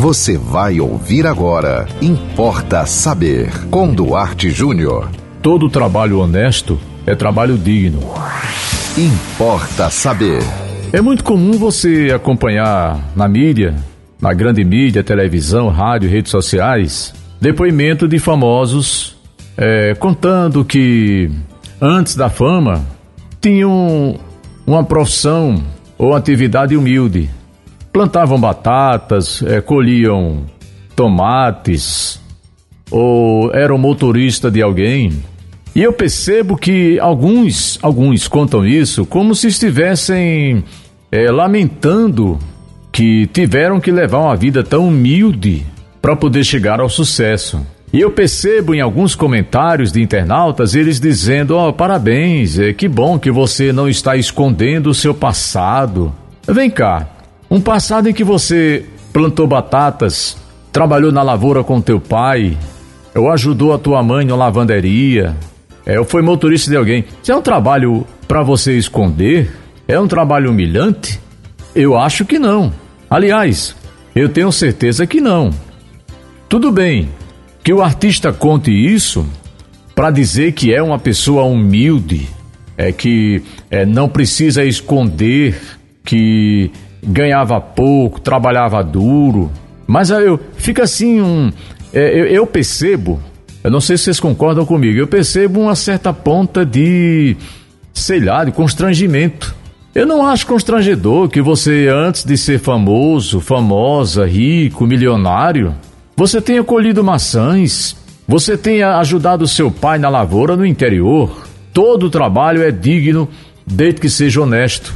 Você vai ouvir agora. Importa saber. Com Duarte Júnior. Todo trabalho honesto é trabalho digno. Importa saber. É muito comum você acompanhar na mídia, na grande mídia, televisão, rádio, redes sociais, depoimento de famosos é, contando que antes da fama tinham uma profissão ou atividade humilde. Plantavam batatas, é, colhiam tomates ou eram motorista de alguém. E eu percebo que alguns, alguns contam isso como se estivessem é, lamentando que tiveram que levar uma vida tão humilde para poder chegar ao sucesso. E eu percebo em alguns comentários de internautas eles dizendo: Ó, oh, parabéns, é, que bom que você não está escondendo o seu passado. Vem cá, um passado em que você plantou batatas, trabalhou na lavoura com teu pai, ou ajudou a tua mãe na lavanderia, é, ou foi motorista de alguém. Isso é um trabalho para você esconder? É um trabalho humilhante? Eu acho que não. Aliás, eu tenho certeza que não. Tudo bem, que o artista conte isso para dizer que é uma pessoa humilde, é que é, não precisa esconder que ganhava pouco, trabalhava duro. Mas eu fica assim um, é, eu, eu percebo, eu não sei se vocês concordam comigo, eu percebo uma certa ponta de, sei lá, de constrangimento. Eu não acho constrangedor que você, antes de ser famoso, famosa, rico, milionário, você tenha colhido maçãs, você tenha ajudado seu pai na lavoura no interior. Todo trabalho é digno, desde que seja honesto,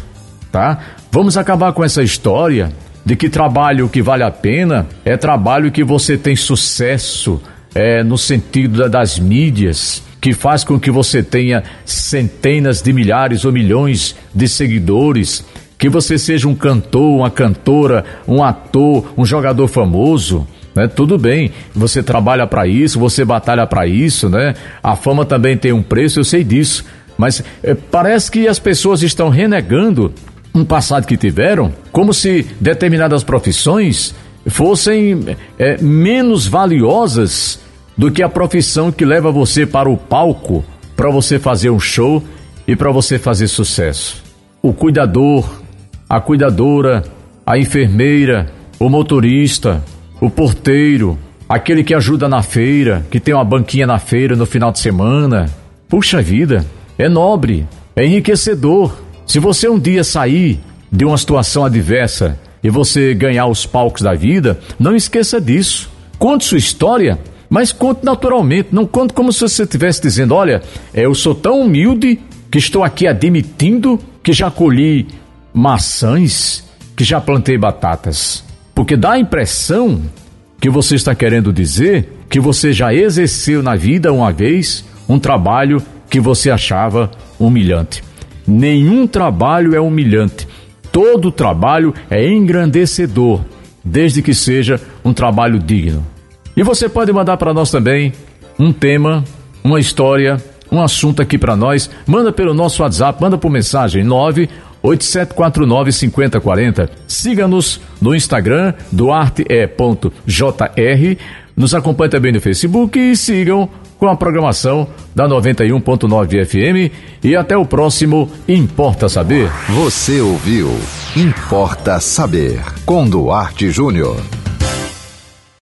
tá? Vamos acabar com essa história de que trabalho que vale a pena é trabalho que você tem sucesso, é no sentido das mídias, que faz com que você tenha centenas de milhares ou milhões de seguidores, que você seja um cantor, uma cantora, um ator, um jogador famoso. Né? Tudo bem, você trabalha para isso, você batalha para isso, né? A fama também tem um preço, eu sei disso. Mas é, parece que as pessoas estão renegando um passado que tiveram, como se determinadas profissões fossem é, menos valiosas do que a profissão que leva você para o palco para você fazer um show e para você fazer sucesso. O cuidador, a cuidadora, a enfermeira, o motorista, o porteiro, aquele que ajuda na feira, que tem uma banquinha na feira no final de semana. Puxa vida, é nobre, é enriquecedor. Se você um dia sair de uma situação adversa e você ganhar os palcos da vida, não esqueça disso. Conte sua história, mas conte naturalmente, não conte como se você estivesse dizendo: olha, eu sou tão humilde que estou aqui admitindo que já colhi maçãs, que já plantei batatas. Porque dá a impressão que você está querendo dizer que você já exerceu na vida uma vez um trabalho que você achava humilhante. Nenhum trabalho é humilhante. Todo trabalho é engrandecedor, desde que seja um trabalho digno. E você pode mandar para nós também um tema, uma história, um assunto aqui para nós. Manda pelo nosso WhatsApp, manda por mensagem 9 8749-5040. Siga-nos no Instagram, duarte.jr. Nos acompanhe também no Facebook e sigam com a programação da 91.9 FM. E até o próximo Importa Saber. Você ouviu Importa Saber com Duarte Júnior.